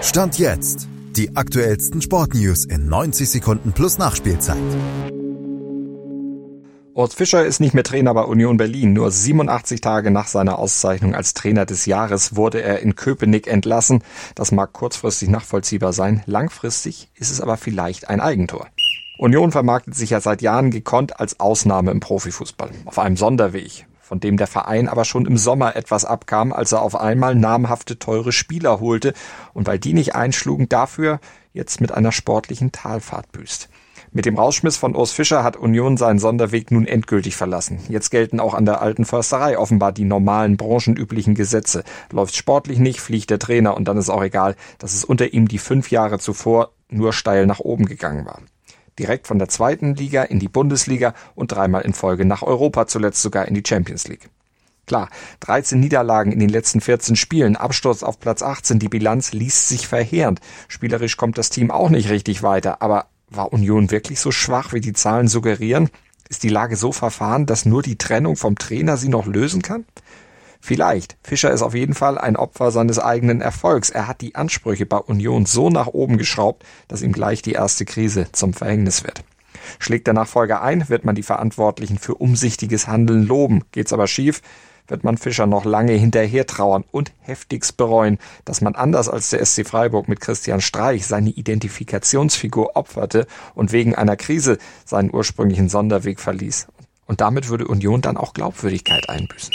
Stand jetzt. Die aktuellsten Sportnews in 90 Sekunden plus Nachspielzeit. Urs Fischer ist nicht mehr Trainer bei Union Berlin. Nur 87 Tage nach seiner Auszeichnung als Trainer des Jahres wurde er in Köpenick entlassen. Das mag kurzfristig nachvollziehbar sein. Langfristig ist es aber vielleicht ein Eigentor. Union vermarktet sich ja seit Jahren gekonnt als Ausnahme im Profifußball. Auf einem Sonderweg von dem der Verein aber schon im Sommer etwas abkam, als er auf einmal namhafte teure Spieler holte und weil die nicht einschlugen, dafür jetzt mit einer sportlichen Talfahrt büßt. Mit dem Rausschmiss von Urs Fischer hat Union seinen Sonderweg nun endgültig verlassen. Jetzt gelten auch an der alten Försterei offenbar die normalen branchenüblichen Gesetze. Läuft sportlich nicht, fliegt der Trainer und dann ist auch egal, dass es unter ihm die fünf Jahre zuvor nur steil nach oben gegangen war direkt von der zweiten Liga in die Bundesliga und dreimal in Folge nach Europa, zuletzt sogar in die Champions League. Klar, 13 Niederlagen in den letzten 14 Spielen, Absturz auf Platz 18, die Bilanz liest sich verheerend. Spielerisch kommt das Team auch nicht richtig weiter, aber war Union wirklich so schwach, wie die Zahlen suggerieren? Ist die Lage so verfahren, dass nur die Trennung vom Trainer sie noch lösen kann? Vielleicht. Fischer ist auf jeden Fall ein Opfer seines eigenen Erfolgs. Er hat die Ansprüche bei Union so nach oben geschraubt, dass ihm gleich die erste Krise zum Verhängnis wird. Schlägt der Nachfolger ein, wird man die Verantwortlichen für umsichtiges Handeln loben. Geht's aber schief, wird man Fischer noch lange hinterher trauern und heftigst bereuen, dass man anders als der SC Freiburg mit Christian Streich seine Identifikationsfigur opferte und wegen einer Krise seinen ursprünglichen Sonderweg verließ. Und damit würde Union dann auch Glaubwürdigkeit einbüßen.